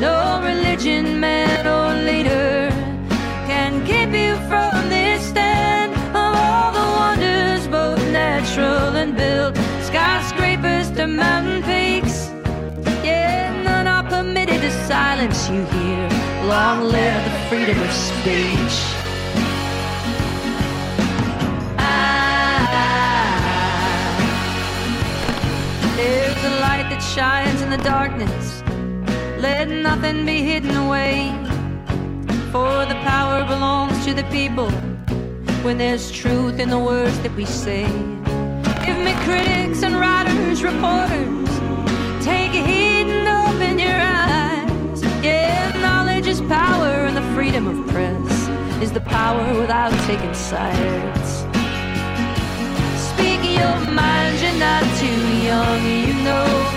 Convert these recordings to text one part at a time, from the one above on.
No religion, man or leader can keep you from this stand of all the wonders, both natural and built. Skyscrapers to mountain peaks. Yeah, none are permitted to silence you here. Long live the freedom of speech. Ah, there's a light that shines in the darkness. Let nothing be hidden away. For the power belongs to the people. When there's truth in the words that we say. Give me critics and writers, reporters. Take a heed and open your eyes. Yeah, knowledge is power, and the freedom of press is the power without taking sides. Speak your mind, you're not too young. You know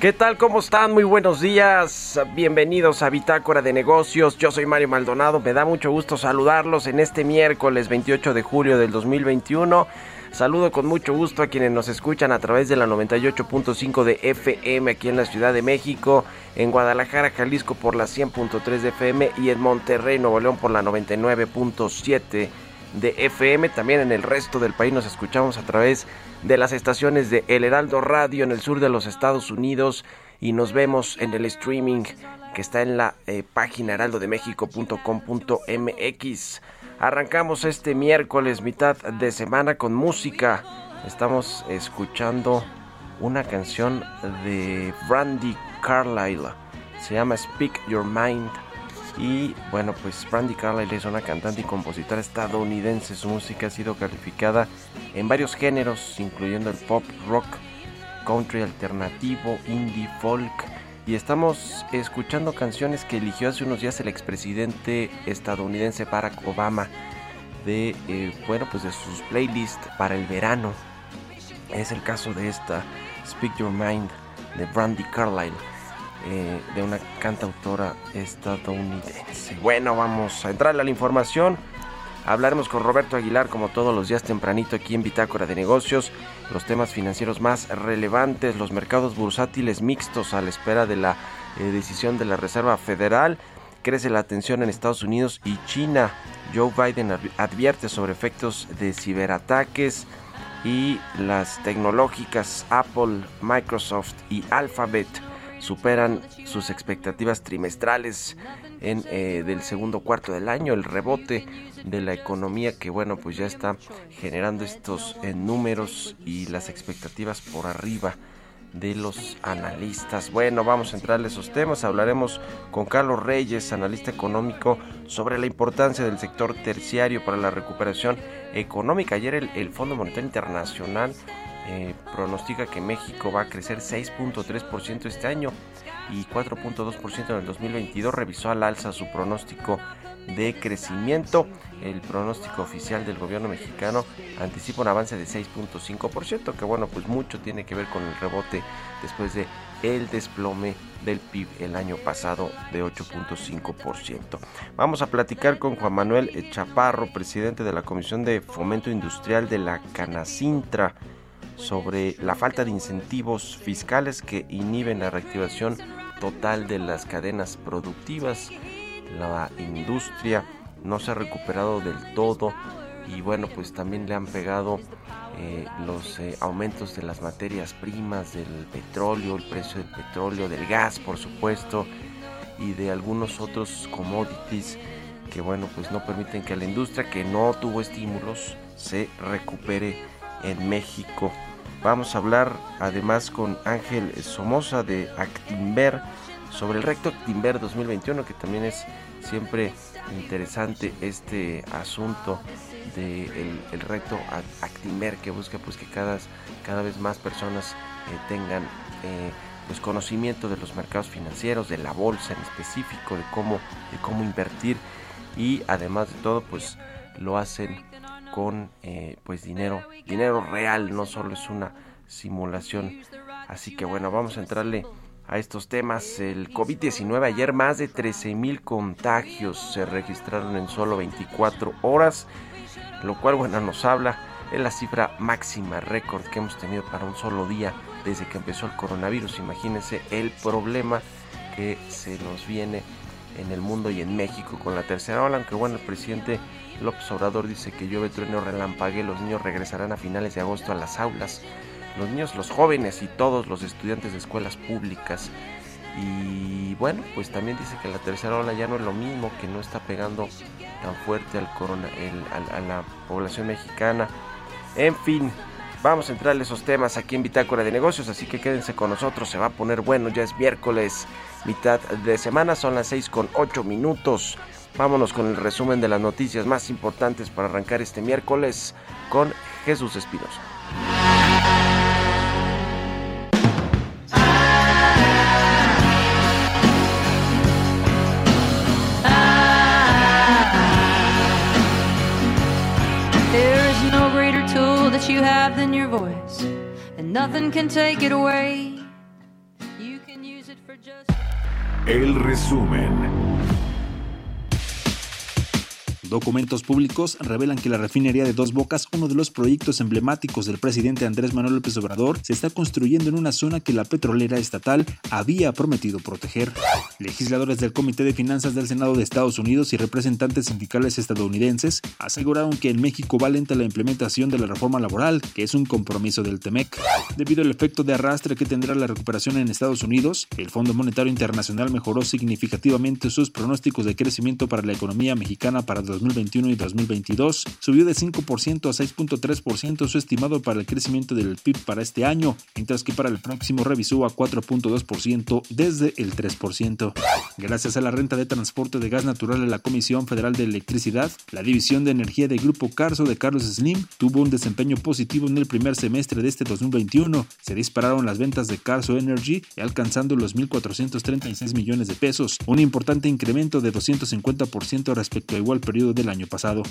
¿Qué tal? ¿Cómo están? Muy buenos días. Bienvenidos a Bitácora de Negocios. Yo soy Mario Maldonado. Me da mucho gusto saludarlos en este miércoles 28 de julio del 2021. Saludo con mucho gusto a quienes nos escuchan a través de la 98.5 de FM aquí en la Ciudad de México, en Guadalajara, Jalisco por la 100.3 de FM y en Monterrey, Nuevo León por la 99.7 de FM. También en el resto del país nos escuchamos a través de las estaciones de El Heraldo Radio en el sur de los Estados Unidos y nos vemos en el streaming que está en la eh, página heraldodemexico.com.mx. Arrancamos este miércoles mitad de semana con música. Estamos escuchando una canción de Brandy Carlile. Se llama Speak Your Mind. Y bueno, pues Brandy Carlile es una cantante y compositora estadounidense. Su música ha sido calificada en varios géneros, incluyendo el pop, rock, country alternativo, indie, folk. Y estamos escuchando canciones que eligió hace unos días el expresidente estadounidense Barack Obama de eh, bueno pues de sus playlists para el verano. Es el caso de esta Speak Your Mind de Brandy Carlile. Eh, de una cantautora estadounidense. Bueno, vamos a entrar a la información. Hablaremos con Roberto Aguilar como todos los días tempranito aquí en Bitácora de Negocios, los temas financieros más relevantes, los mercados bursátiles mixtos a la espera de la eh, decisión de la Reserva Federal, crece la tensión en Estados Unidos y China. Joe Biden advierte sobre efectos de ciberataques y las tecnológicas Apple, Microsoft y Alphabet superan sus expectativas trimestrales en, eh, del segundo cuarto del año, el rebote de la economía que bueno pues ya está generando estos eh, números y las expectativas por arriba de los analistas. Bueno, vamos a entrarle a esos temas. Hablaremos con Carlos Reyes, analista económico, sobre la importancia del sector terciario para la recuperación económica. Ayer el, el Fondo Monetario Internacional eh, pronostica que México va a crecer 6.3% este año y 4.2% en el 2022. Revisó al alza su pronóstico de crecimiento. El pronóstico oficial del gobierno mexicano anticipa un avance de 6.5%, que bueno, pues mucho tiene que ver con el rebote después de el desplome del PIB el año pasado de 8.5%. Vamos a platicar con Juan Manuel Chaparro, presidente de la Comisión de Fomento Industrial de la Canacintra sobre la falta de incentivos fiscales que inhiben la reactivación total de las cadenas productivas. La industria no se ha recuperado del todo y bueno, pues también le han pegado eh, los eh, aumentos de las materias primas, del petróleo, el precio del petróleo, del gas, por supuesto, y de algunos otros commodities que bueno, pues no permiten que la industria que no tuvo estímulos se recupere en México. Vamos a hablar además con Ángel Somoza de Actimber sobre el recto Actimber 2021, que también es siempre interesante este asunto del de el reto Actimber que busca pues que cada, cada vez más personas eh, tengan eh, pues conocimiento de los mercados financieros, de la bolsa en específico, de cómo, de cómo invertir. Y además de todo pues lo hacen con eh, pues dinero dinero real no solo es una simulación. Así que bueno vamos a entrarle a estos temas. El COVID-19 ayer más de 13 mil contagios se registraron en solo 24 horas lo cual bueno nos habla es la cifra máxima récord que hemos tenido para un solo día desde que empezó el coronavirus. Imagínense el problema que se nos viene en el mundo y en México con la tercera ola, aunque bueno, el presidente López Obrador dice que llueve, trueno, relampague, los niños regresarán a finales de agosto a las aulas, los niños, los jóvenes y todos los estudiantes de escuelas públicas. Y bueno, pues también dice que la tercera ola ya no es lo mismo, que no está pegando tan fuerte al corona, a la población mexicana. En fin, Vamos a entrarle esos temas aquí en Bitácora de Negocios, así que quédense con nosotros, se va a poner bueno, ya es miércoles, mitad de semana, son las 6 con 8 minutos. Vámonos con el resumen de las noticias más importantes para arrancar este miércoles con Jesús Espinosa. you have than your voice, and nothing can take it away. You can use it for just. El resumen. Documentos públicos revelan que la refinería de Dos Bocas, uno de los proyectos emblemáticos del presidente Andrés Manuel López Obrador, se está construyendo en una zona que la petrolera estatal había prometido proteger. Legisladores del Comité de Finanzas del Senado de Estados Unidos y representantes sindicales estadounidenses aseguraron que en México va lenta la implementación de la reforma laboral, que es un compromiso del TEMEC. Debido al efecto de arrastre que tendrá la recuperación en Estados Unidos, el Fondo Monetario Internacional mejoró significativamente sus pronósticos de crecimiento para la economía mexicana para 2021 y 2022. Subió de 5% a 6.3% su estimado para el crecimiento del PIB para este año, mientras que para el próximo revisó a 4.2% desde el 3%. Gracias a la renta de transporte de gas natural de la Comisión Federal de Electricidad, la División de Energía de Grupo Carso de Carlos Slim tuvo un desempeño positivo en el primer semestre de este 2021. Se dispararon las ventas de Carso Energy alcanzando los 1.436 millones de pesos, un importante incremento de 250% respecto a igual periodo del año pasado.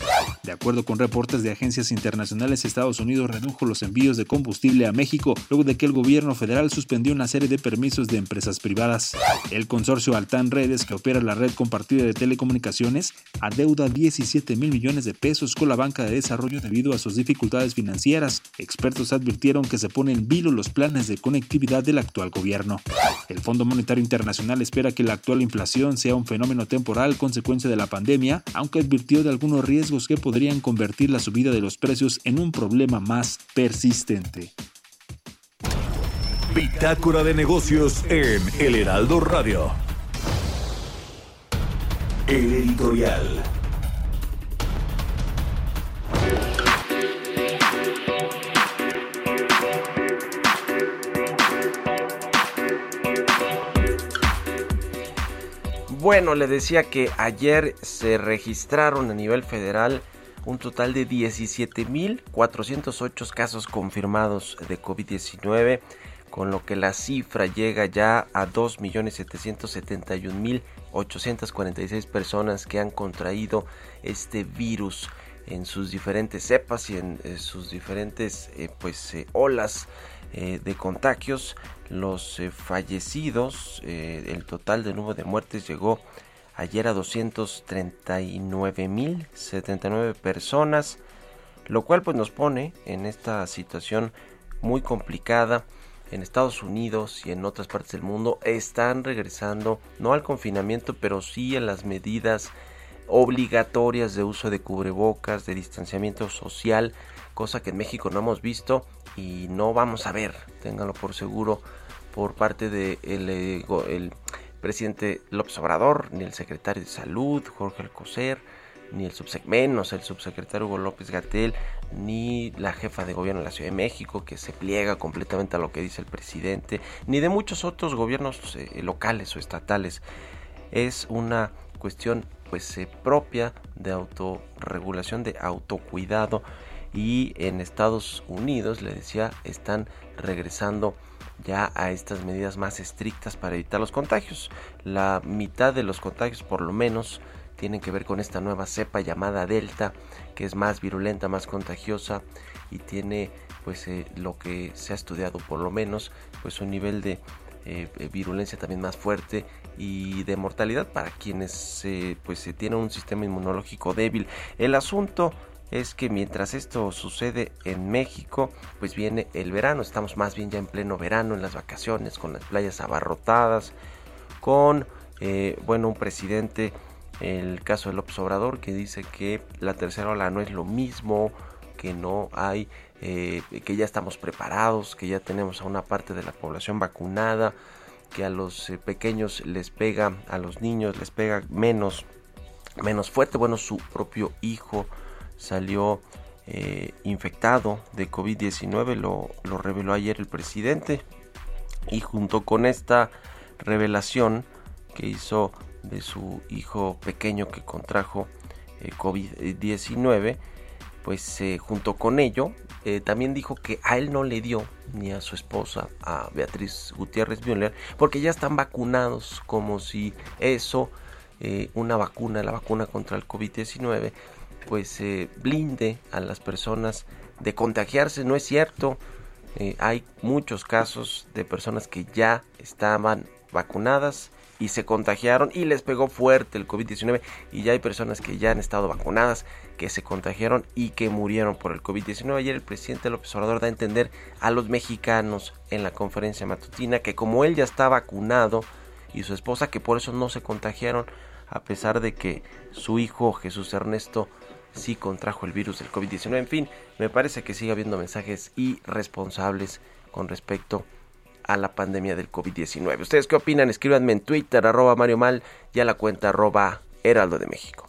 De acuerdo con reportes de agencias internacionales, Estados Unidos redujo los envíos de combustible a México luego de que el gobierno federal suspendió una serie de permisos de empresas privadas. El consorcio Altan Redes, que opera la red compartida de telecomunicaciones, adeuda 17 mil millones de pesos con la banca de desarrollo debido a sus dificultades financieras. Expertos advirtieron que se ponen en vilo los planes de conectividad del actual gobierno. El Fondo Monetario Internacional espera que la actual inflación sea un fenómeno temporal consecuencia de la pandemia, aunque advirtió de algunos riesgos que podrían convertir la subida de los precios en un problema más persistente. Bitácora de negocios en El Heraldo Radio. El editorial. Bueno, le decía que ayer se registraron a nivel federal un total de 17.408 casos confirmados de COVID-19, con lo que la cifra llega ya a 2.771.846 personas que han contraído este virus en sus diferentes cepas y en, eh, sus diferentes eh, pues eh, olas de contagios los eh, fallecidos, eh, el total de número de muertes llegó ayer a 239.079 personas, lo cual pues nos pone en esta situación muy complicada. En Estados Unidos y en otras partes del mundo están regresando no al confinamiento, pero sí a las medidas obligatorias de uso de cubrebocas, de distanciamiento social cosa que en México no hemos visto y no vamos a ver, ténganlo por seguro, por parte del de el, presidente López Obrador, ni el secretario de Salud, Jorge Alcocer, ni el subsecmenos, el subsecretario Hugo López Gatel, ni la jefa de gobierno de la Ciudad de México, que se pliega completamente a lo que dice el presidente, ni de muchos otros gobiernos eh, locales o estatales. Es una cuestión pues eh, propia de autorregulación, de autocuidado y en Estados Unidos, le decía, están regresando ya a estas medidas más estrictas para evitar los contagios. La mitad de los contagios por lo menos tienen que ver con esta nueva cepa llamada Delta, que es más virulenta, más contagiosa y tiene pues eh, lo que se ha estudiado por lo menos pues un nivel de eh, virulencia también más fuerte y de mortalidad para quienes pues se tienen un sistema inmunológico débil. El asunto es que mientras esto sucede en México, pues viene el verano, estamos más bien ya en pleno verano, en las vacaciones, con las playas abarrotadas, con, eh, bueno, un presidente, el caso de López Obrador, que dice que la tercera ola no es lo mismo, que no hay, eh, que ya estamos preparados, que ya tenemos a una parte de la población vacunada, que a los eh, pequeños les pega, a los niños les pega menos, menos fuerte, bueno, su propio hijo salió eh, infectado de COVID-19, lo, lo reveló ayer el presidente. Y junto con esta revelación que hizo de su hijo pequeño que contrajo eh, COVID-19, pues eh, junto con ello también dijo que a él no le dio ni a su esposa, a Beatriz Gutiérrez Müller, porque ya están vacunados como si eso, una vacuna, la vacuna contra el COVID-19, pues eh, blinde a las personas de contagiarse. No es cierto. Eh, hay muchos casos de personas que ya estaban vacunadas y se contagiaron y les pegó fuerte el COVID-19 y ya hay personas que ya han estado vacunadas que se contagiaron y que murieron por el COVID-19. Ayer el presidente López Obrador da a entender a los mexicanos en la conferencia matutina que como él ya está vacunado y su esposa que por eso no se contagiaron a pesar de que su hijo Jesús Ernesto si contrajo el virus del COVID-19. En fin, me parece que sigue habiendo mensajes irresponsables con respecto a la pandemia del COVID-19. ¿Ustedes qué opinan? Escríbanme en Twitter, arroba Mario Mal, y a la cuenta arroba Heraldo de México.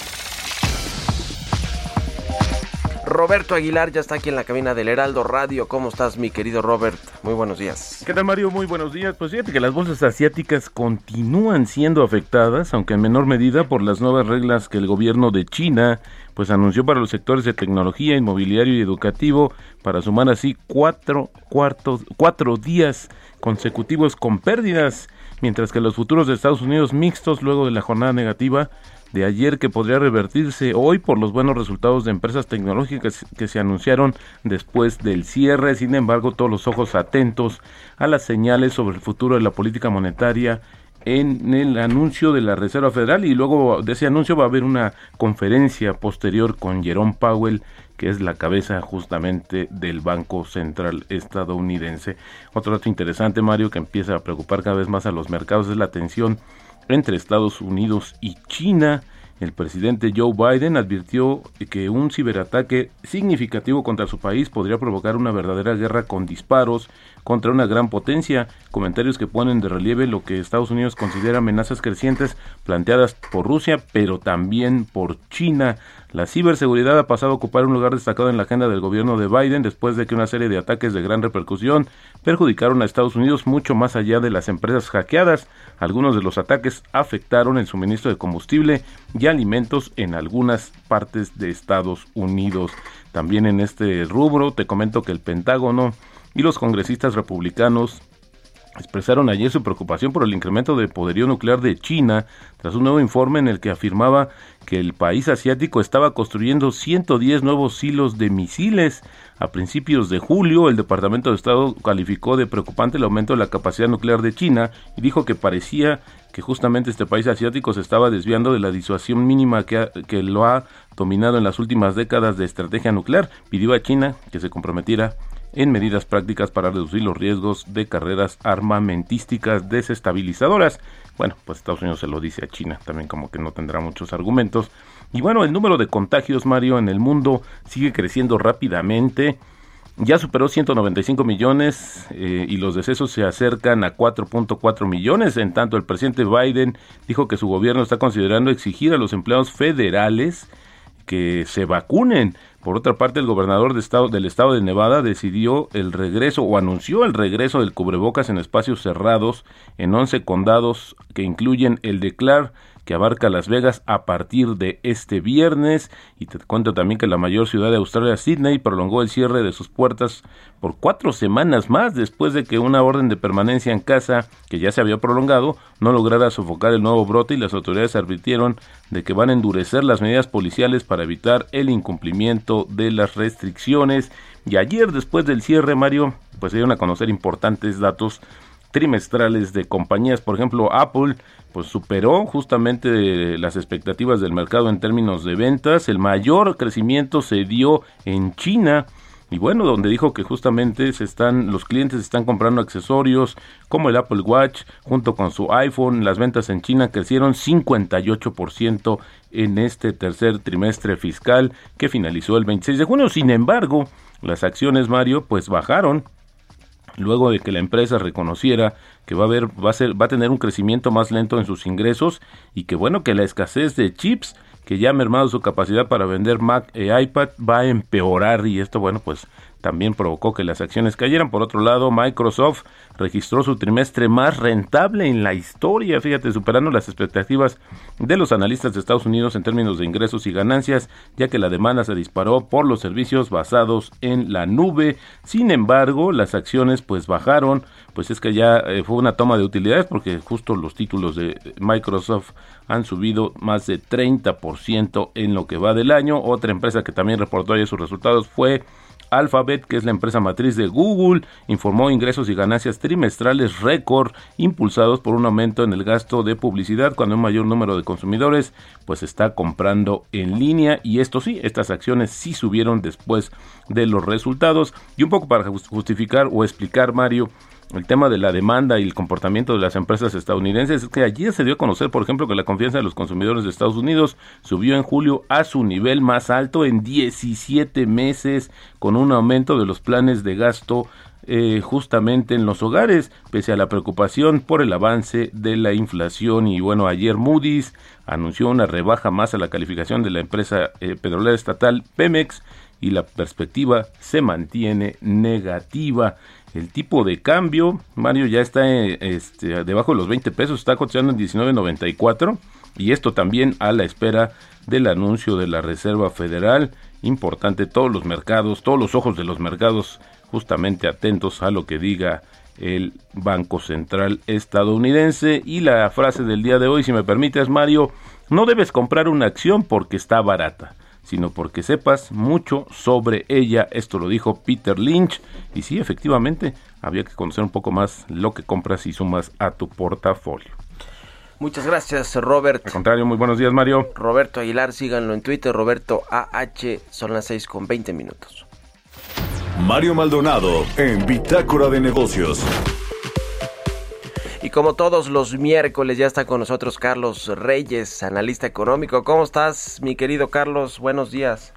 Roberto Aguilar ya está aquí en la cabina del Heraldo Radio. ¿Cómo estás, mi querido Robert? Muy buenos días. ¿Qué tal, Mario? Muy buenos días. Pues fíjate que las bolsas asiáticas continúan siendo afectadas, aunque en menor medida por las nuevas reglas que el gobierno de China pues anunció para los sectores de tecnología, inmobiliario y educativo para sumar así cuatro, cuartos, cuatro días consecutivos con pérdidas, mientras que los futuros de Estados Unidos mixtos luego de la jornada negativa de ayer que podría revertirse hoy por los buenos resultados de empresas tecnológicas que se anunciaron después del cierre. Sin embargo, todos los ojos atentos a las señales sobre el futuro de la política monetaria en el anuncio de la Reserva Federal y luego de ese anuncio va a haber una conferencia posterior con Jerome Powell que es la cabeza justamente del Banco Central estadounidense. Otro dato interesante, Mario, que empieza a preocupar cada vez más a los mercados es la tensión entre Estados Unidos y China. El presidente Joe Biden advirtió que un ciberataque significativo contra su país podría provocar una verdadera guerra con disparos contra una gran potencia, comentarios que ponen de relieve lo que Estados Unidos considera amenazas crecientes planteadas por Rusia, pero también por China. La ciberseguridad ha pasado a ocupar un lugar destacado en la agenda del gobierno de Biden después de que una serie de ataques de gran repercusión perjudicaron a Estados Unidos mucho más allá de las empresas hackeadas. Algunos de los ataques afectaron el suministro de combustible y alimentos en algunas partes de Estados Unidos. También en este rubro te comento que el Pentágono y los congresistas republicanos expresaron ayer su preocupación por el incremento de poderío nuclear de China tras un nuevo informe en el que afirmaba que el país asiático estaba construyendo 110 nuevos silos de misiles. A principios de julio, el Departamento de Estado calificó de preocupante el aumento de la capacidad nuclear de China y dijo que parecía que justamente este país asiático se estaba desviando de la disuasión mínima que, que lo ha dominado en las últimas décadas de estrategia nuclear. Pidió a China que se comprometiera en medidas prácticas para reducir los riesgos de carreras armamentísticas desestabilizadoras. Bueno, pues Estados Unidos se lo dice a China, también como que no tendrá muchos argumentos. Y bueno, el número de contagios, Mario, en el mundo sigue creciendo rápidamente. Ya superó 195 millones eh, y los decesos se acercan a 4.4 millones. En tanto, el presidente Biden dijo que su gobierno está considerando exigir a los empleados federales que se vacunen. Por otra parte, el gobernador de estado, del estado de Nevada decidió el regreso o anunció el regreso del cubrebocas en espacios cerrados en 11 condados que incluyen el de Clark, que abarca Las Vegas a partir de este viernes. Y te cuento también que la mayor ciudad de Australia, Sydney, prolongó el cierre de sus puertas por cuatro semanas más después de que una orden de permanencia en casa, que ya se había prolongado, no lograra sofocar el nuevo brote y las autoridades advirtieron de que van a endurecer las medidas policiales para evitar el incumplimiento de las restricciones. Y ayer, después del cierre, Mario, pues se dieron a conocer importantes datos trimestrales de compañías, por ejemplo, Apple pues superó justamente las expectativas del mercado en términos de ventas. El mayor crecimiento se dio en China. Y bueno, donde dijo que justamente se están, los clientes están comprando accesorios como el Apple Watch junto con su iPhone. Las ventas en China crecieron 58% en este tercer trimestre fiscal que finalizó el 26 de junio. Sin embargo, las acciones Mario pues bajaron luego de que la empresa reconociera que va a haber va a ser va a tener un crecimiento más lento en sus ingresos y que bueno que la escasez de chips que ya ha mermado su capacidad para vender Mac e iPad va a empeorar y esto bueno pues también provocó que las acciones cayeran. Por otro lado, Microsoft registró su trimestre más rentable en la historia, fíjate, superando las expectativas de los analistas de Estados Unidos en términos de ingresos y ganancias, ya que la demanda se disparó por los servicios basados en la nube. Sin embargo, las acciones pues bajaron, pues es que ya eh, fue una toma de utilidades porque justo los títulos de Microsoft han subido más de 30% en lo que va del año. Otra empresa que también reportó ayer sus resultados fue Alphabet, que es la empresa matriz de Google, informó ingresos y ganancias trimestrales récord impulsados por un aumento en el gasto de publicidad cuando un mayor número de consumidores pues está comprando en línea. Y esto sí, estas acciones sí subieron después de los resultados. Y un poco para justificar o explicar Mario el tema de la demanda y el comportamiento de las empresas estadounidenses es que ayer se dio a conocer, por ejemplo, que la confianza de los consumidores de Estados Unidos subió en julio a su nivel más alto en 17 meses, con un aumento de los planes de gasto eh, justamente en los hogares, pese a la preocupación por el avance de la inflación. Y bueno, ayer Moody's anunció una rebaja más a la calificación de la empresa eh, petrolera estatal Pemex y la perspectiva se mantiene negativa. El tipo de cambio, Mario, ya está eh, este, debajo de los 20 pesos, está cotizando en 19.94 y esto también a la espera del anuncio de la Reserva Federal. Importante, todos los mercados, todos los ojos de los mercados justamente atentos a lo que diga el Banco Central estadounidense. Y la frase del día de hoy, si me permites, Mario, no debes comprar una acción porque está barata sino porque sepas mucho sobre ella. Esto lo dijo Peter Lynch. Y sí, efectivamente, había que conocer un poco más lo que compras y sumas a tu portafolio. Muchas gracias, Robert. Al contrario, muy buenos días, Mario. Roberto Aguilar, síganlo en Twitter, Roberto AH, son las 6 con 20 minutos. Mario Maldonado en Bitácora de Negocios. Y como todos los miércoles ya está con nosotros Carlos Reyes, analista económico. ¿Cómo estás, mi querido Carlos? Buenos días.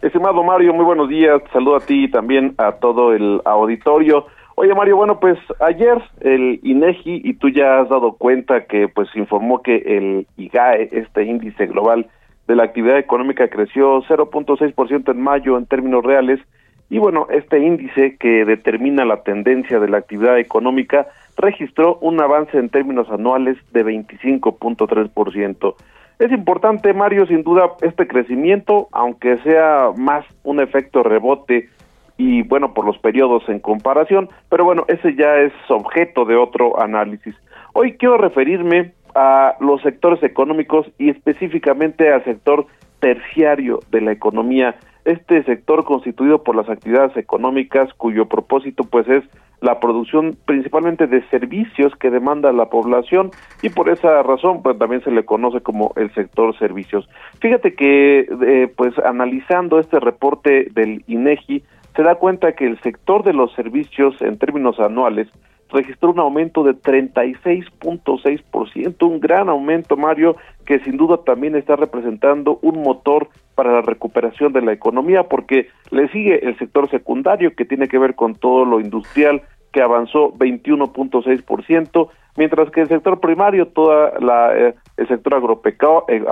Estimado Mario, muy buenos días. Saludo a ti y también a todo el auditorio. Oye Mario, bueno, pues ayer el INEGI y tú ya has dado cuenta que pues informó que el IGAE, este índice global de la actividad económica creció 0.6% en mayo en términos reales y bueno, este índice que determina la tendencia de la actividad económica registró un avance en términos anuales de 25.3%. Es importante, Mario, sin duda, este crecimiento, aunque sea más un efecto rebote y bueno, por los periodos en comparación, pero bueno, ese ya es objeto de otro análisis. Hoy quiero referirme a los sectores económicos y específicamente al sector terciario de la economía este sector constituido por las actividades económicas cuyo propósito pues es la producción principalmente de servicios que demanda la población y por esa razón pues también se le conoce como el sector servicios. Fíjate que eh, pues analizando este reporte del INEGI se da cuenta que el sector de los servicios en términos anuales registró un aumento de 36.6%, un gran aumento, Mario, que sin duda también está representando un motor para la recuperación de la economía, porque le sigue el sector secundario, que tiene que ver con todo lo industrial, que avanzó 21.6%, mientras que el sector primario, toda eh, el sector eh,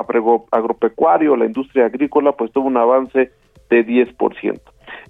agropecuario, la industria agrícola, pues tuvo un avance de 10%.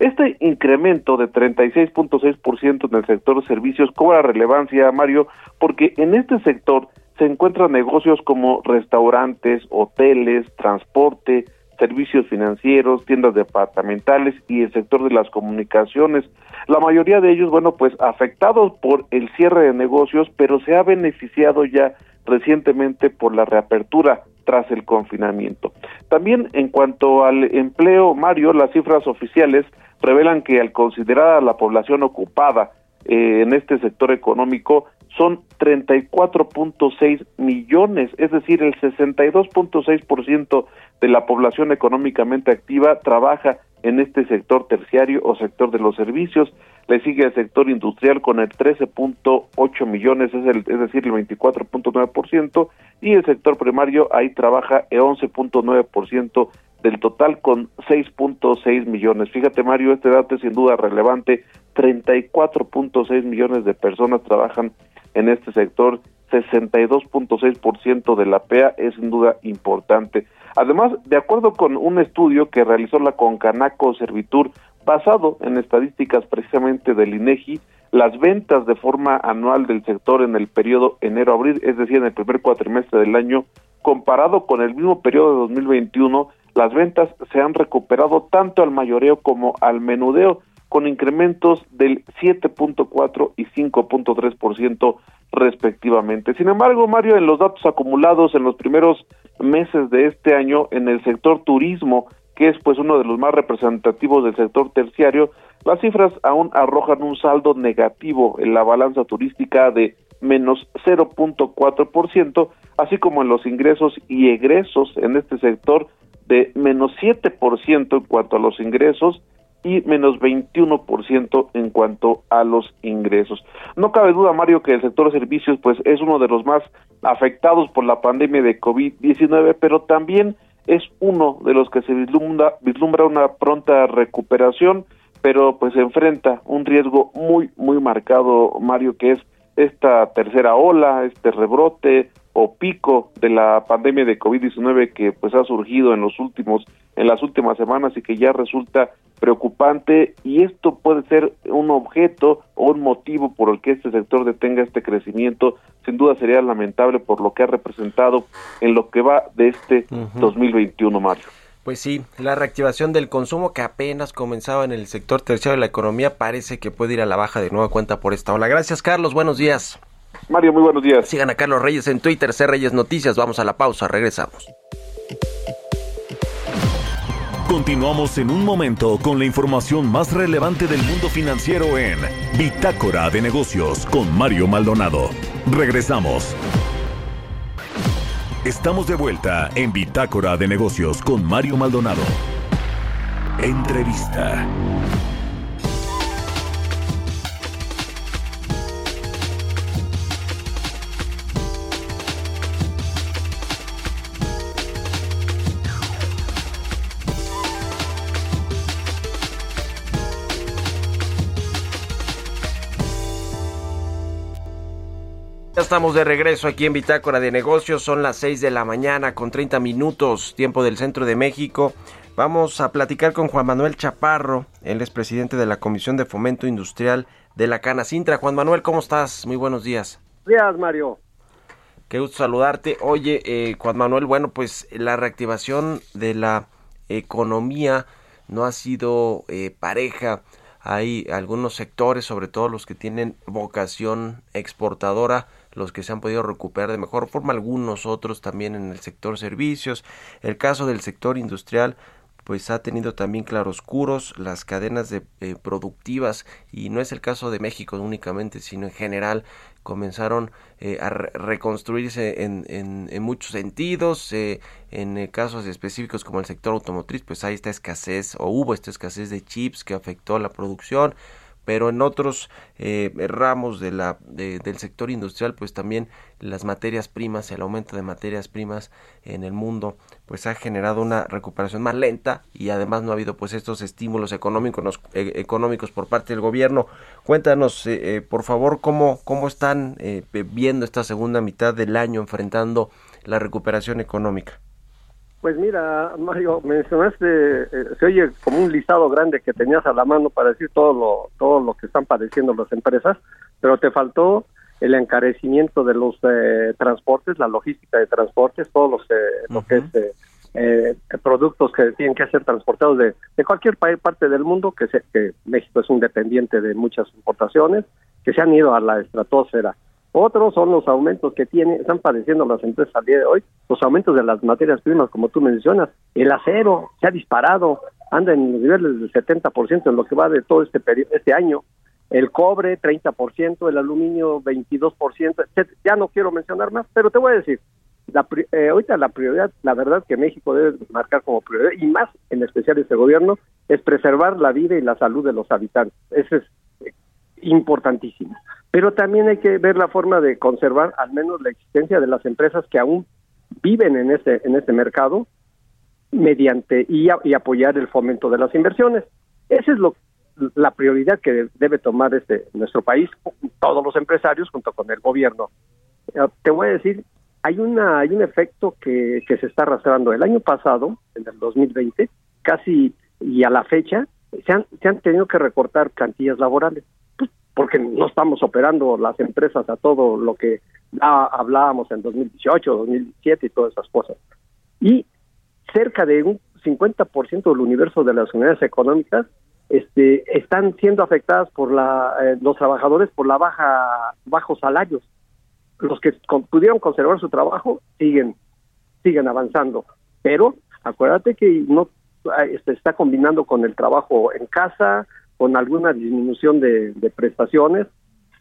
Este incremento de 36.6% en el sector servicios cobra relevancia, Mario, porque en este sector se encuentran negocios como restaurantes, hoteles, transporte, servicios financieros, tiendas departamentales y el sector de las comunicaciones. La mayoría de ellos, bueno, pues afectados por el cierre de negocios, pero se ha beneficiado ya recientemente por la reapertura tras el confinamiento. También en cuanto al empleo, Mario, las cifras oficiales revelan que al considerar a la población ocupada eh, en este sector económico son 34.6 millones, es decir, el 62.6% de la población económicamente activa trabaja en este sector terciario o sector de los servicios. Le sigue el sector industrial con el 13.8 millones, es, el, es decir, el 24.9%, y el sector primario ahí trabaja el 11.9% del total con 6.6 millones. Fíjate Mario, este dato es sin duda relevante, 34.6 millones de personas trabajan en este sector, 62.6% de la PEA es sin duda importante. Además, de acuerdo con un estudio que realizó la Concanaco Servitur, basado en estadísticas precisamente del INEGI, las ventas de forma anual del sector en el periodo enero-abril, es decir, en el primer cuatrimestre del año, comparado con el mismo periodo de 2021, las ventas se han recuperado tanto al mayoreo como al menudeo, con incrementos del 7.4 y 5.3% respectivamente. Sin embargo, Mario, en los datos acumulados en los primeros meses de este año en el sector turismo, que es pues uno de los más representativos del sector terciario, las cifras aún arrojan un saldo negativo en la balanza turística de menos 0.4%, así como en los ingresos y egresos en este sector de menos 7% en cuanto a los ingresos y menos 21% en cuanto a los ingresos. No cabe duda, Mario, que el sector de servicios pues es uno de los más afectados por la pandemia de COVID-19, pero también es uno de los que se vislumbra, vislumbra una pronta recuperación, pero pues enfrenta un riesgo muy, muy marcado, Mario, que es esta tercera ola, este rebrote, o pico de la pandemia de COVID-19 que pues ha surgido en los últimos en las últimas semanas y que ya resulta preocupante y esto puede ser un objeto o un motivo por el que este sector detenga este crecimiento sin duda sería lamentable por lo que ha representado en lo que va de este 2021 Mario pues sí, la reactivación del consumo que apenas comenzaba en el sector terciario de la economía parece que puede ir a la baja de nueva cuenta por esta ola. Gracias Carlos, buenos días. Mario, muy buenos días. Sigan a Carlos Reyes en Twitter, C Reyes Noticias. Vamos a la pausa, regresamos. Continuamos en un momento con la información más relevante del mundo financiero en Bitácora de Negocios con Mario Maldonado. Regresamos. Estamos de vuelta en Bitácora de Negocios con Mario Maldonado. Entrevista. Estamos de regreso aquí en Bitácora de Negocios. Son las 6 de la mañana con 30 minutos, tiempo del centro de México. Vamos a platicar con Juan Manuel Chaparro. Él es presidente de la Comisión de Fomento Industrial de la Cana Sintra. Juan Manuel, ¿cómo estás? Muy buenos días. Buenos días, Mario. Qué gusto saludarte. Oye, eh, Juan Manuel, bueno, pues la reactivación de la economía no ha sido eh, pareja hay algunos sectores, sobre todo los que tienen vocación exportadora, los que se han podido recuperar de mejor forma, algunos otros también en el sector servicios. El caso del sector industrial pues ha tenido también claroscuros las cadenas de, eh, productivas y no es el caso de México únicamente sino en general comenzaron eh, a reconstruirse en, en, muchos sentidos eh, en casos específicos como el sector automotriz pues hay esta escasez o hubo esta escasez de chips que afectó la producción pero en otros eh, ramos de la, del sector industrial, pues también las materias primas, el aumento de materias primas en el mundo, pues ha generado una recuperación más lenta y además no ha habido pues estos estímulos económicos, eh, económicos por parte del gobierno. Cuéntanos, eh, por favor, cómo, cómo están viendo esta segunda mitad del año enfrentando la recuperación económica. Pues mira, Mario, mencionaste, eh, se oye como un listado grande que tenías a la mano para decir todo lo, todo lo que están padeciendo las empresas, pero te faltó el encarecimiento de los eh, transportes, la logística de transportes, todos los eh, lo que es productos que tienen que ser transportados de, de cualquier parte del mundo, que, que México es un dependiente de muchas importaciones, que se han ido a la estratosfera otros son los aumentos que tienen, están padeciendo las empresas al día de hoy, los aumentos de las materias primas, como tú mencionas. El acero se ha disparado, anda en niveles del 70% en lo que va de todo este, este año. El cobre, 30%, el aluminio, 22%, etc. Ya no quiero mencionar más, pero te voy a decir, la, eh, ahorita la prioridad, la verdad que México debe marcar como prioridad, y más en especial este gobierno, es preservar la vida y la salud de los habitantes. Eso es importantísimo pero también hay que ver la forma de conservar al menos la existencia de las empresas que aún viven en este en este mercado mediante y, y apoyar el fomento de las inversiones. Esa es lo la prioridad que debe tomar este nuestro país todos los empresarios junto con el gobierno. Eh, te voy a decir, hay una hay un efecto que, que se está arrastrando. El año pasado, en el 2020, casi y a la fecha se han, se han tenido que recortar plantillas laborales porque no estamos operando las empresas a todo lo que hablábamos en 2018, 2017 y todas esas cosas. Y cerca de un 50% del universo de las unidades económicas este, están siendo afectadas por la, eh, los trabajadores por la baja bajos salarios. Los que pudieron conservar su trabajo siguen siguen avanzando, pero acuérdate que no este, está combinando con el trabajo en casa, con alguna disminución de, prestaciones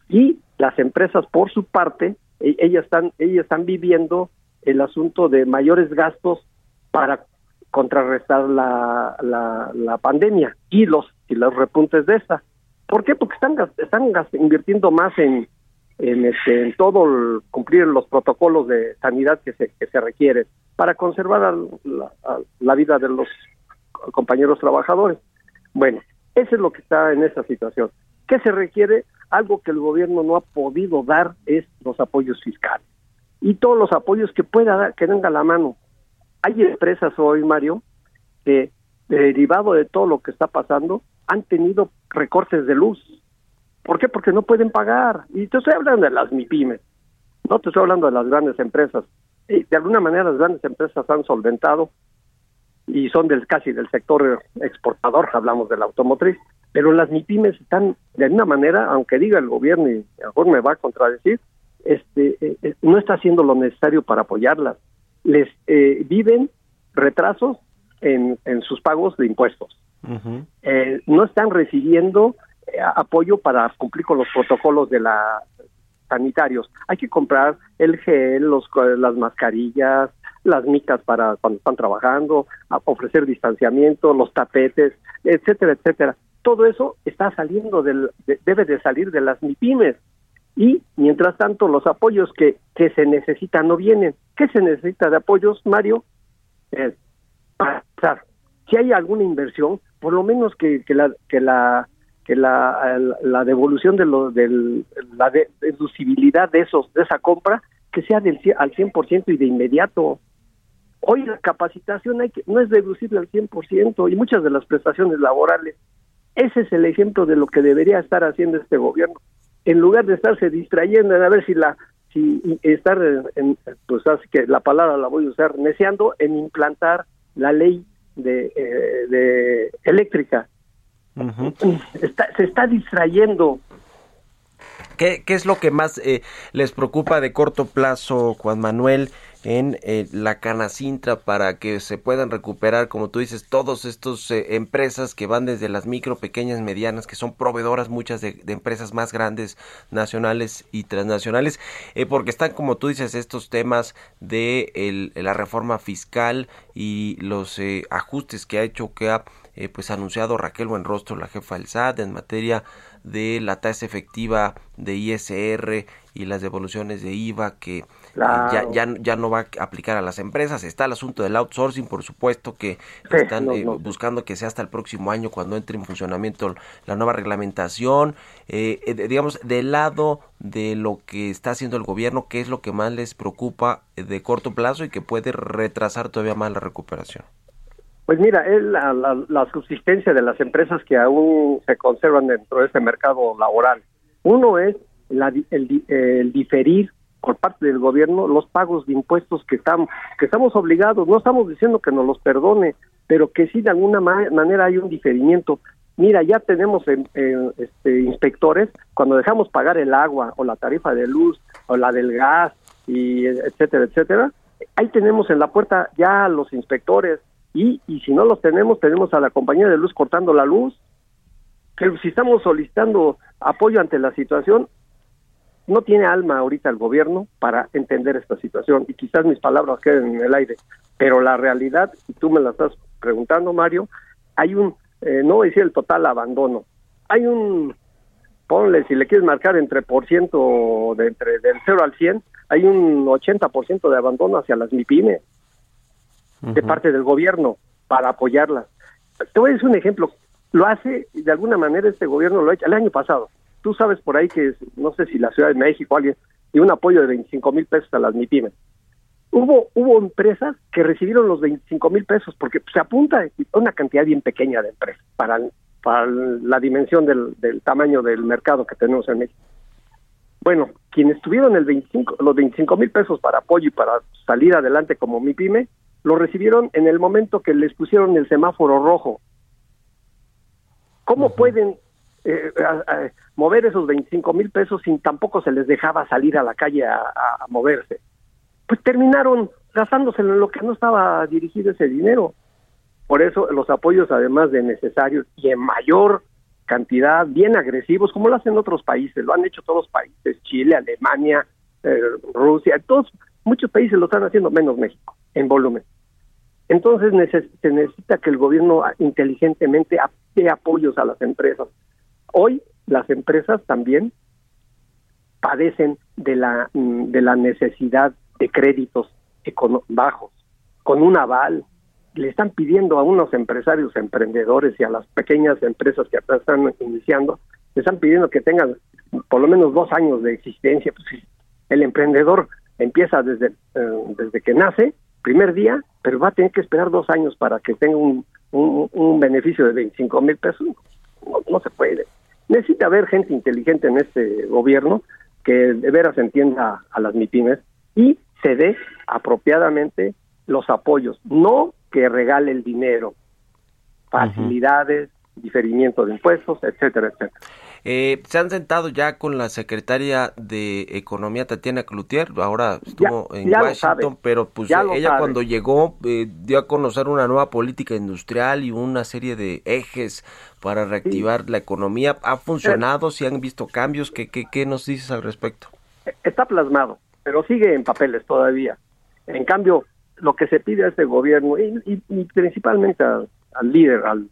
y las empresas por su parte e, ellas están ellas están viviendo el asunto de mayores gastos para contrarrestar la, la, pandemia y los y los repuntes de esta. ¿Por qué? Porque están están invirtiendo más en en, este, en todo cumplir los protocolos de sanidad que se que se requieren para conservar la, la vida de los compañeros trabajadores. Bueno, eso es lo que está en esa situación. ¿Qué se requiere? Algo que el gobierno no ha podido dar es los apoyos fiscales. Y todos los apoyos que pueda dar, que venga a la mano. Hay empresas hoy, Mario, que derivado de todo lo que está pasando, han tenido recortes de luz. ¿Por qué? Porque no pueden pagar. Y te estoy hablando de las MIPIMES, no te estoy hablando de las grandes empresas. De alguna manera las grandes empresas han solventado y son del casi del sector exportador, hablamos de la automotriz, pero las MIPIMES están de alguna manera, aunque diga el gobierno y mejor me va a contradecir, este eh, eh, no está haciendo lo necesario para apoyarlas. Les eh, viven retrasos en, en sus pagos de impuestos. no están recibiendo apoyo para cumplir con los protocolos de la sanitarios. Hay que comprar el gel, los, las mascarillas, las micas para cuando están trabajando, ofrecer distanciamiento, los tapetes, etcétera, etcétera. Todo eso está saliendo del, debe de salir de las MIPIMES. Y mientras tanto, los apoyos que, que se necesitan no vienen. ¿Qué se necesita de apoyos, Mario? para si hay alguna inversión, por lo menos que, que la que la que la, la devolución de lo, del, la deducibilidad de esos de esa compra que sea del, al 100% y de inmediato. Hoy la capacitación hay que, no es deducible al 100% y muchas de las prestaciones laborales. Ese es el ejemplo de lo que debería estar haciendo este gobierno. En lugar de estarse distrayendo en a ver si la si estar en, pues así que la palabra la voy a usar neceando en implantar la ley de, eh, de eléctrica se está distrayendo. ¿Qué, ¿Qué, es lo que más eh, les preocupa de corto plazo, Juan Manuel? en eh, la Canacintra para que se puedan recuperar, como tú dices, todos estos eh, empresas que van desde las micro, pequeñas, medianas, que son proveedoras muchas de, empresas más grandes, nacionales y transnacionales, eh, porque están, como tú dices, estos temas de la reforma fiscal y los ajustes que ha hecho, que ha pues anunciado Raquel Buenrostro, la jefa del SAT, en materia de la tasa efectiva de ISR y las devoluciones de IVA que ya, ya, ya, no va a aplicar a las empresas. Está el asunto del outsourcing, por supuesto, que están eh, buscando que sea hasta el próximo año cuando entre en funcionamiento la nueva reglamentación. Eh, eh digamos, del lado de lo que está haciendo el gobierno, ¿qué es lo que más les preocupa de corto plazo y que puede retrasar todavía más la recuperación? Pues mira, es la, la, subsistencia de las empresas que aún se conservan dentro de este mercado laboral. Uno es el, el diferir por parte del gobierno los pagos de impuestos que estamos que estamos obligados no estamos diciendo que nos los perdone pero que sí de alguna manera hay un diferimiento mira ya tenemos este, inspectores cuando dejamos pagar el agua o la tarifa de luz o la del gas y etcétera etcétera ahí tenemos en la puerta ya los inspectores y, y si no los tenemos tenemos a la compañía de luz cortando la luz. Que si estamos solicitando apoyo ante la situación no tiene alma ahorita el gobierno para entender esta situación. Y quizás mis palabras queden en el aire, pero la realidad, y tú me la estás preguntando, Mario, hay un, eh, no voy a decir el total abandono, hay un, ponle, si le quieres marcar entre por ciento, de entre del 0 al 100, hay un 80% de abandono hacia las MIPIMES de parte del gobierno para apoyarlas. Te voy a decir un ejemplo, lo hace, de alguna manera este gobierno lo ha hecho el año pasado, tú sabes por ahí que, no sé si la Ciudad de México alguien, y un apoyo de 25 mil pesos a las MIPIMES. Hubo, hubo empresas que recibieron los 25 mil pesos porque se apunta a una cantidad bien pequeña de empresas para, para la dimensión del, del tamaño del mercado que tenemos en México. Bueno, quienes tuvieron el 25, los 25 mil pesos para apoyo y para salir adelante como MIPYME, lo recibieron en el momento que les pusieron el semáforo rojo. ¿Cómo pueden eh, mover esos 25 mil pesos sin tampoco se les dejaba salir a la calle a, moverse. Pues terminaron gastándoselo en lo que no estaba dirigido ese dinero. Por eso los apoyos, además de necesarios y en mayor cantidad, bien agresivos, como lo hacen otros países, lo han hecho todos los países, Chile, Alemania, eh, Rusia, todos, muchos países lo están haciendo, menos México, en volumen. Entonces se necesita que el gobierno inteligentemente dé apoyos a las empresas. Hoy las empresas también padecen de la, mm, de la necesidad de créditos bajos, con un aval. Le están pidiendo a unos empresarios, emprendedores y a las pequeñas empresas que están iniciando, le están pidiendo que tengan por lo menos dos años de existencia. Pues, el emprendedor empieza desde, eh, desde que nace, primer día, pero va a tener que esperar dos años para que tenga un, un, beneficio de 25 mil pesos. no se puede. Necesita haber gente inteligente en este gobierno que de veras entienda a las MIPIMES y se dé apropiadamente los apoyos, no que regale el dinero, facilidades, diferimiento de impuestos, etcétera, etcétera. Eh, se han sentado ya con la secretaria de Economía, Tatiana Cloutier, ahora estuvo en Washington, pero pues ella cuando llegó eh, dio a conocer una nueva política industrial y una serie de ejes para reactivar la economía. ¿Ha funcionado? ¿Si han visto cambios? ¿Qué, qué, qué nos dices al respecto? Está plasmado, pero sigue en papeles todavía. En cambio, lo que se pide a este gobierno y, principalmente al, líder, al,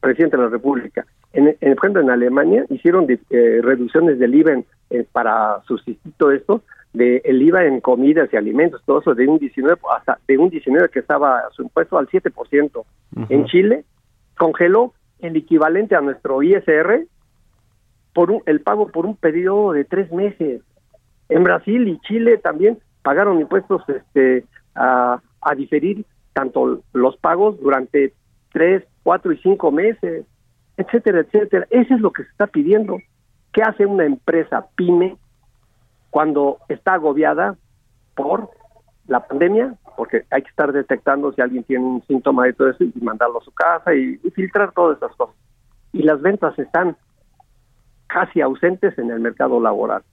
presidente de la República, en, en, ejemplo, en Alemania hicieron eh, reducciones del IVA para sustituir todo esto, de el IVA en comidas y alimentos, todo eso de un 19 hasta de un 19 que estaba su impuesto al 7%. En Chile congeló el equivalente a nuestro ISR por un, el pago por un periodo de tres meses. En Brasil y Chile también pagaron impuestos este a, a diferir tanto los pagos durante tres, cuatro y cinco meses etcétera, etcétera. Eso es lo que se está pidiendo. ¿Qué hace una empresa pyme cuando está agobiada por la pandemia? porque hay que estar detectando si alguien tiene un síntoma de todo eso y mandarlo a su casa y, filtrar todas esas cosas. Y las ventas están casi ausentes en el mercado laboral.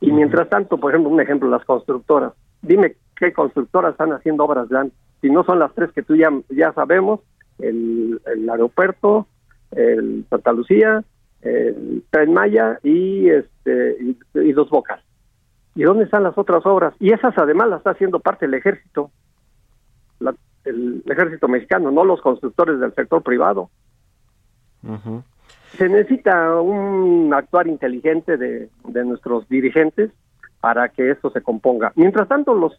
Y mientras tanto, por ejemplo, un ejemplo, las constructoras. Dime qué constructoras están haciendo obras grandes. Si no son las tres que tú ya, ya sabemos, el, el aeropuerto, el Santa Lucía, el Tren Maya y, este, y, Dos Bocas. ¿Y dónde están las otras obras? Y esas además las está haciendo parte del ejército, el ejército mexicano, no los constructores del sector privado. Se necesita un actuar inteligente de, de nuestros dirigentes para que esto se componga. Mientras tanto, los,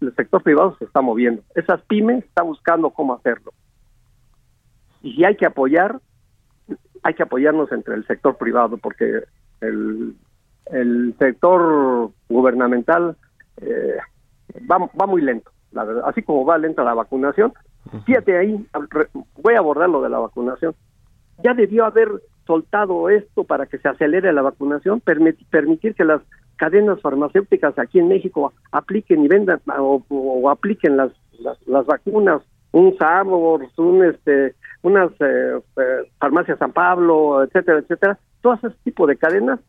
el sector privado se está moviendo. Esas pymes están buscando cómo hacerlo. Y si hay que apoyar, hay que apoyarnos entre el sector privado, porque el, el sector gubernamental eh, va, va muy lento, la verdad. Así como va lenta la vacunación, fíjate ahí, voy a abordar lo de la vacunación. Ya debió haber soltado esto para que se acelere la vacunación, permitir que las cadenas farmacéuticas aquí en México apliquen y vendan o, apliquen las, las, vacunas, un Sabor, un este, unas eh, eh, farmacias San Pablo, etcétera, etcétera, todo ese tipo de cadenas,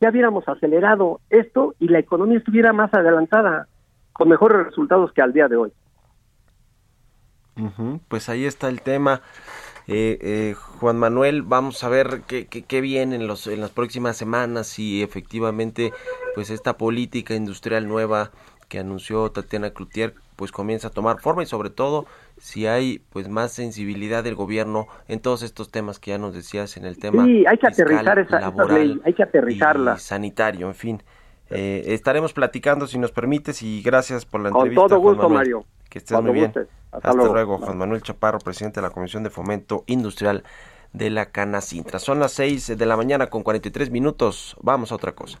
ya hubiéramos acelerado esto y la economía estuviera más adelantada, con mejores resultados que al día de hoy. Pues ahí está el tema. Eh, eh, Juan Manuel, vamos a ver qué, qué, viene en, los, en las próximas semanas, si efectivamente pues esta política industrial nueva que anunció Tatiana Cloutier pues comienza a tomar forma y sobre todo si hay pues más sensibilidad del gobierno en todos estos temas que ya nos decías en el tema sí, hay que aterrizar esa, ley, hay que aterrizarla sanitario en fin eh, estaremos platicando si nos permites y gracias por la entrevista con todo gusto Mario que estés muy bien hasta, luego. Juan Manuel Chaparro, presidente de la Comisión de Fomento Industrial de la Canacintra. Son las 6 de la mañana con 43 minutos. Vamos a otra cosa.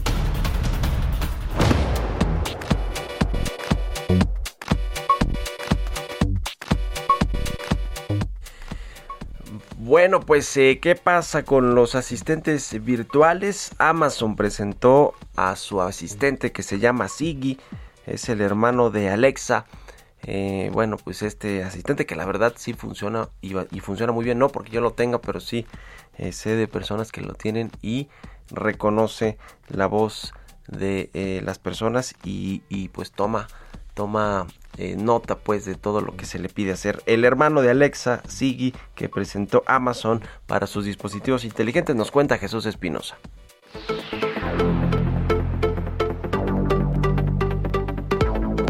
Bueno, pues eh, ¿qué pasa con los asistentes virtuales? Amazon presentó a su asistente que se llama Sigi, es el hermano de Alexa. Eh, bueno, pues este asistente que la verdad sí funciona y, funciona muy bien, no porque yo lo tenga, pero sí eh, sé de personas que lo tienen y reconoce la voz de las personas y, y pues toma toma eh, nota pues de todo lo que se le pide hacer. El hermano de Alexa, Sigi, que presentó Amazon para sus dispositivos inteligentes, nos cuenta Jesús Espinosa.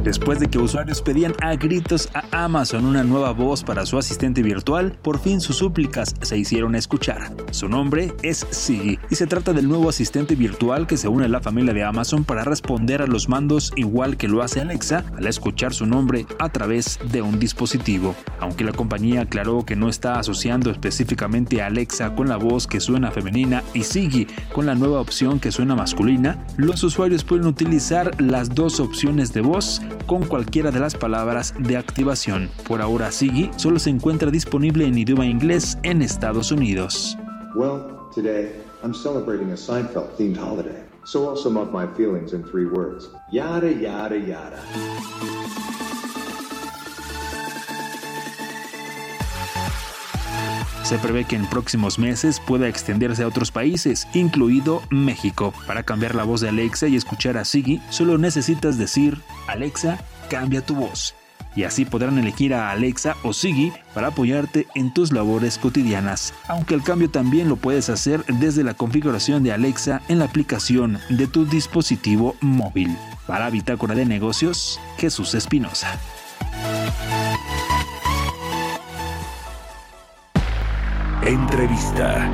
Después de que usuarios pedían a gritos a Amazon una nueva voz para su asistente virtual, por fin sus súplicas se hicieron escuchar. Su nombre es Sigi y se trata del nuevo asistente virtual que se une a la familia de Amazon para responder a los mandos igual que lo hace Alexa al escuchar su nombre a través de un dispositivo. Aunque la compañía aclaró que no está asociando específicamente a Alexa con la voz que suena femenina y Sigi con la nueva opción que suena masculina, los usuarios pueden utilizar las dos opciones de voz con cualquiera de las palabras de activación. Por ahora, Sigi solo se encuentra disponible en idioma inglés en Estados Unidos. Well, today I'm celebrating a Seinfeld themed holiday. So I'll sum up my feelings in three words. Yada yada yada. Se prevé que en próximos meses pueda extenderse a otros países, incluido México. Para cambiar la voz de Alexa y escuchar a Sigi, solo necesitas decir, Alexa, cambia tu voz. Y así podrán elegir a Alexa o Sigi para apoyarte en tus labores cotidianas. Aunque el cambio también lo puedes hacer desde la configuración de Alexa en la aplicación de tu dispositivo móvil. Para Bitácora de Negocios, Jesús Espinosa. Entrevista.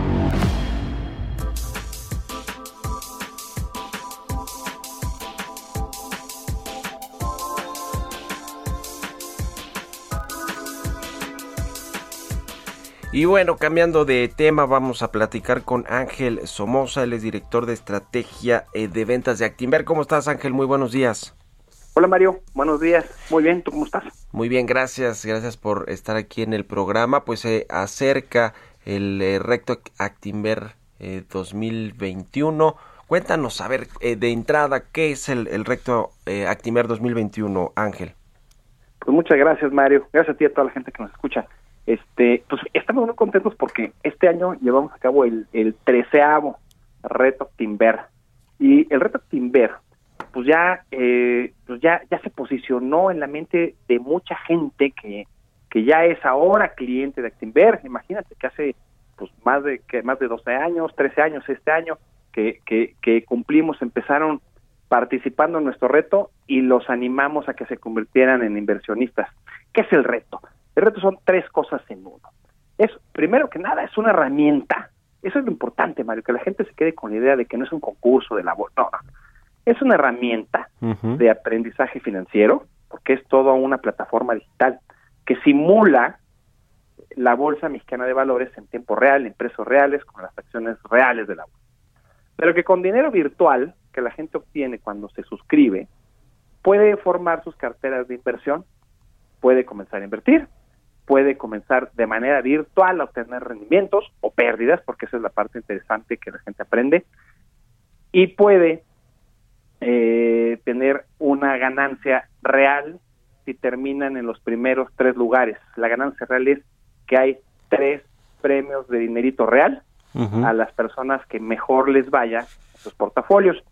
Y bueno, cambiando de tema, vamos a platicar con Ángel Somoza, él es director de estrategia eh, de ventas de Actimber. ¿Cómo estás, Ángel? Muy buenos días. Hola Mario, buenos días. Muy bien, ¿tú cómo estás? Muy bien, gracias. Gracias por estar aquí en el programa. Pues se acerca el eh, recto Actimber 2021. Cuéntanos, a ver, de entrada, ¿qué es el, el recto Actimber 2021, Ángel? Pues muchas gracias, Mario. Gracias a ti y a toda la gente que nos escucha. Este, pues estamos muy contentos porque este año llevamos a cabo el, el treceavo reto Timber. Y el reto Timber, pues ya, eh, pues ya, ya se posicionó en la mente de mucha gente que, que ya es ahora cliente de Actimber. Imagínate que hace pues más de que más de 12 años, 13 años este año que, que, que cumplimos, empezaron participando en nuestro reto y los animamos a que se convirtieran en inversionistas. ¿Qué es el reto? El reto son tres cosas en uno. Es, primero que nada, es una herramienta. Eso es lo importante, Mario, que la gente se quede con la idea de que no es un concurso de labor. No, no. Es una herramienta de aprendizaje financiero, porque es toda una plataforma digital que simula la Bolsa Mexicana de Valores en tiempo real, en precios reales, con las acciones reales de la bolsa. Pero que con dinero virtual que la gente obtiene cuando se suscribe, puede formar sus carteras de inversión, puede comenzar a invertir, puede comenzar de manera virtual a obtener rendimientos o pérdidas, porque esa es la parte interesante que la gente aprende, y puede eh, tener una ganancia real si terminan en los primeros tres lugares. La ganancia real es que hay tres premios de dinerito real a las personas que mejor les vaya en sus portafolios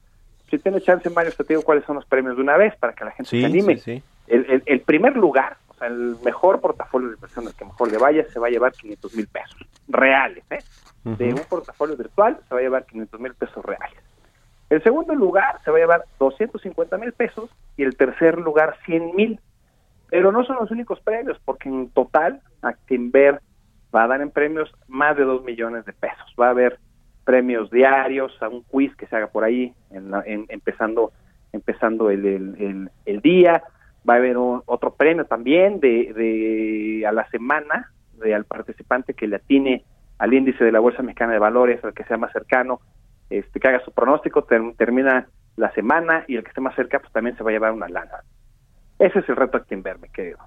si tiene chance, Mario, te digo cuáles son los premios de una vez para que la gente se anime. El, el, primer lugar, o sea, el mejor portafolio de el que mejor le vaya, se va a llevar 500 mil pesos reales. ¿eh? De un portafolio virtual se va a llevar 500 mil pesos reales. El segundo lugar se va a llevar 250 mil pesos y el tercer lugar 100 mil. Pero no son los únicos premios, porque en total Actinver va a dar en premios más de 2 millones de pesos. Va a haber premios diarios, a un quiz que se haga por ahí, en empezando empezando el, el, día. Va a haber otro premio también de, de a la semana de al participante que le atine al índice de la Bolsa Mexicana de Valores, al que sea más cercano, este, que haga su pronóstico, termina la semana y el que esté más cerca pues también se va a llevar una lana. Ese es el reto a quien verme, querido.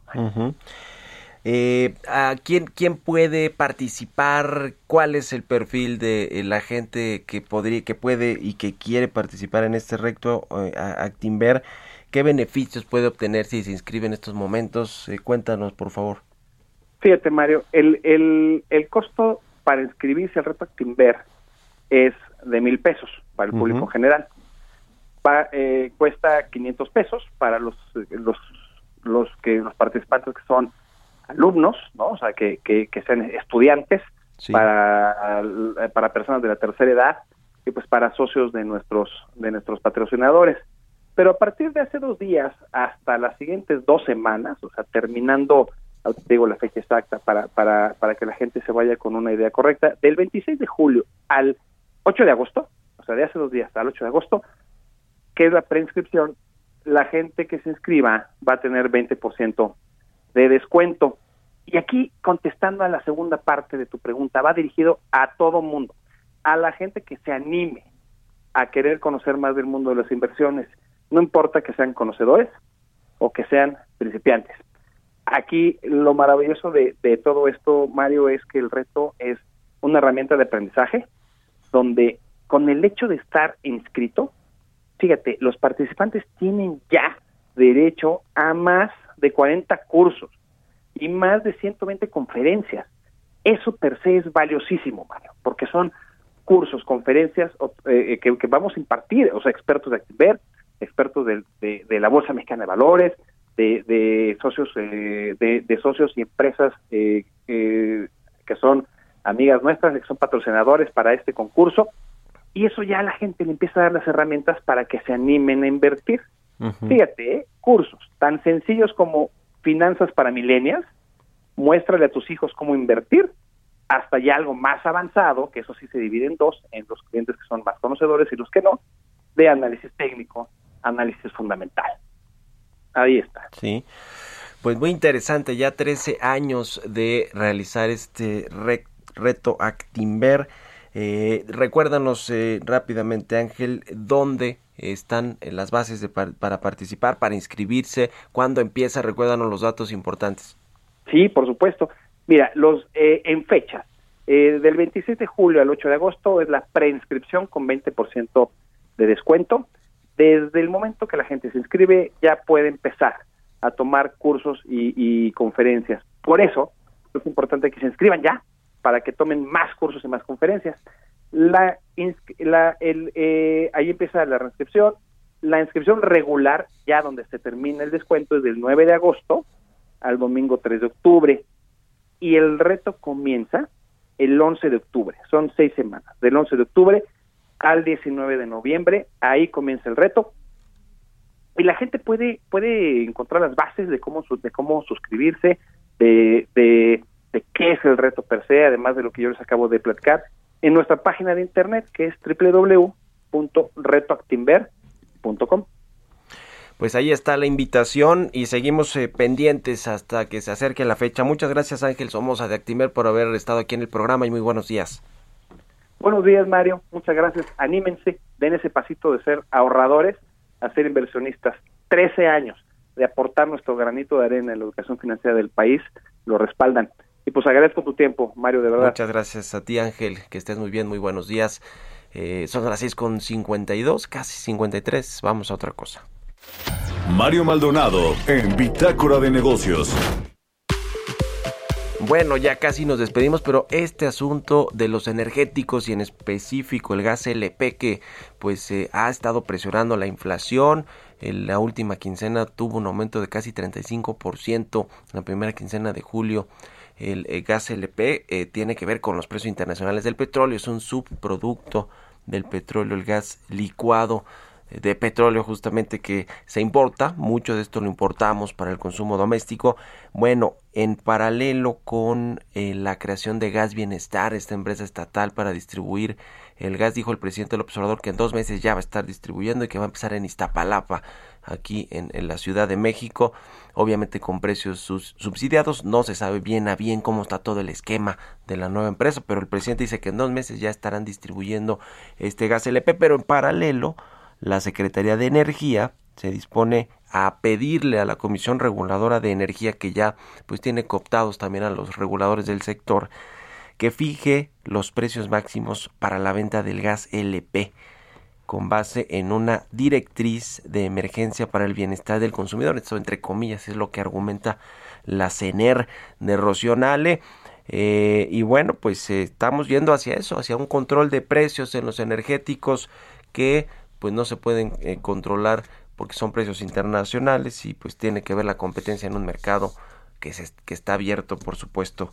Eh, ¿a quién, quién puede participar? ¿Cuál es el perfil de eh, la gente que podría, que puede y que quiere participar en este recto eh, Actimber? ¿Qué beneficios puede obtener si se inscribe en estos momentos? Eh, cuéntanos, por favor. Fíjate, Mario, el, el, el costo para inscribirse al reto Actimber es de mil pesos para el público general. Eh, cuesta 500 pesos para los, los, los, que, los participantes que son alumnos, ¿no? O sea, que, que, sean estudiantes para, para personas de la tercera edad y pues para socios de nuestros, de nuestros patrocinadores. Pero a partir de hace dos días hasta las siguientes dos semanas, o sea, terminando, te digo la fecha exacta para, para, para que la gente se vaya con una idea correcta, del 26 de julio al 8 de agosto, o sea, de hace dos días al 8 de agosto, que es la preinscripción, la gente que se inscriba va a tener 20% de descuento. Y aquí, contestando a la segunda parte de tu pregunta, va dirigido a todo mundo, a la gente que se anime a querer conocer más del mundo de las inversiones, no importa que sean conocedores o que sean principiantes. Aquí lo maravilloso de, de todo esto, Mario, es que el reto es una herramienta de aprendizaje donde con el hecho de estar inscrito, fíjate, los participantes tienen ya derecho a más de 40 cursos y más de 120 conferencias. Eso per se es valiosísimo, Mario, porque son cursos, conferencias eh, que, vamos a impartir, o sea, expertos de Activer, expertos de, la Bolsa Mexicana de Valores, de, de socios eh, de, socios y empresas eh, que son amigas nuestras, que son patrocinadores para este concurso, y eso ya a la gente le empieza a dar las herramientas para que se animen a invertir. Fíjate, ¿eh? cursos tan sencillos como finanzas para millennials, muéstrale a tus hijos cómo invertir, hasta ya algo más avanzado, que eso sí se divide en dos, en los clientes que son más conocedores y los que no, de análisis técnico, análisis fundamental. Ahí está. Sí. Pues muy interesante, ya 13 años de realizar este reto Actimber. Eh, recuérdanos eh, rápidamente, Ángel, dónde están las bases para participar, para inscribirse, cuándo empieza, recuérdanos los datos importantes. Sí, por supuesto. Mira, los eh, en fecha, eh, del 26 de julio al 8 de agosto es la preinscripción con 20% de descuento. Desde el momento que la gente se inscribe ya puede empezar a tomar cursos y, conferencias. Por eso es importante que se inscriban ya para que tomen más cursos y más conferencias. La, la el, eh, ahí empieza la reinscripción. La inscripción regular, ya donde se termina el descuento, es del 9 de agosto al domingo 3 de octubre. Y el reto comienza el 11 de octubre. Son seis semanas. Del 11 de octubre al 19 de noviembre. Ahí comienza el reto. Y la gente puede, puede encontrar las bases de cómo, de cómo suscribirse, de, de, de qué es el reto per se, además de lo que yo les acabo de platicar, en nuestra página de internet que es www.retoactimber.com. Pues ahí está la invitación y seguimos eh, pendientes hasta que se acerque la fecha. Muchas gracias Ángel Somoza de Actimber por haber estado aquí en el programa y muy buenos días. Buenos días Mario, muchas gracias. Anímense, den ese pasito de ser ahorradores a ser inversionistas. Trece años de aportar nuestro granito de arena en la educación financiera del país lo respaldan. Y pues agradezco tu tiempo, Mario, de verdad. Muchas gracias a ti, Ángel, que estés muy bien, muy buenos días. Eh, son las seis con cincuenta y dos, casi cincuenta y tres. Vamos a otra cosa. Mario Maldonado en Bitácora de Negocios. Bueno, ya casi nos despedimos, pero este asunto de los energéticos y en específico el gas LP que pues eh, ha estado presionando la inflación, en la última quincena tuvo un aumento de casi 35%, la primera quincena de julio el, gas LP eh, tiene que ver con los precios internacionales del petróleo, es un subproducto del petróleo, el gas licuado de petróleo justamente que se importa, mucho de esto lo importamos para el consumo doméstico. Bueno, en paralelo con eh, la creación de Gas Bienestar, esta empresa estatal para distribuir el gas, dijo el presidente del observador que en dos meses ya va a estar distribuyendo y que va a empezar en Iztapalapa, aquí en, la Ciudad de México, obviamente con precios subsidiados, no se sabe bien a bien cómo está todo el esquema de la nueva empresa, pero el presidente dice que en dos meses ya estarán distribuyendo este gas LP, pero en paralelo la Secretaría de Energía se dispone a pedirle a la Comisión Reguladora de Energía que ya pues tiene cooptados también a los reguladores del sector que fije los precios máximos para la venta del gas LP con base en una directriz de emergencia para el bienestar del consumidor. Esto, entre comillas, es lo que argumenta la CENER de Rocionale. Eh, y bueno, pues eh, estamos yendo hacia eso, hacia un control de precios en los energéticos que pues no se pueden eh, controlar porque son precios internacionales y pues tiene que ver la competencia en un mercado que, se, que está abierto por supuesto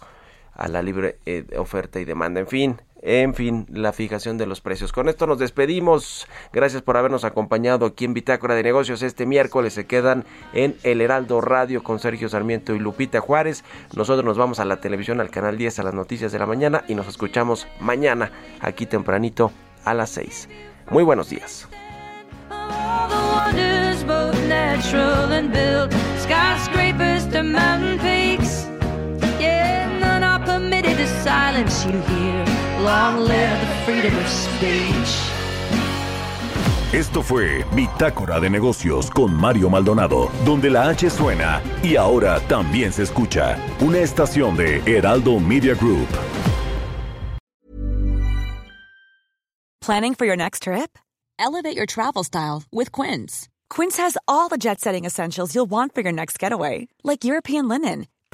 a la libre eh, oferta y demanda. En fin, en fin, la fijación de los precios. Con esto nos despedimos. Gracias por habernos acompañado aquí en Bitácora de Negocios. Este miércoles se quedan en El Heraldo Radio con Sergio Sarmiento y Lupita Juárez. Nosotros nos vamos a la televisión, al canal 10 a las noticias de la mañana y nos escuchamos mañana aquí tempranito a las 6. Muy buenos días. Esto fue Bitácora de Negocios con Mario Maldonado, donde la H suena y ahora también se escucha. Una estación de Heraldo Media Group. Planning for your next trip? Elevate your travel style with Quince. Quince has all the jet setting essentials you'll want for your next getaway, like European linen,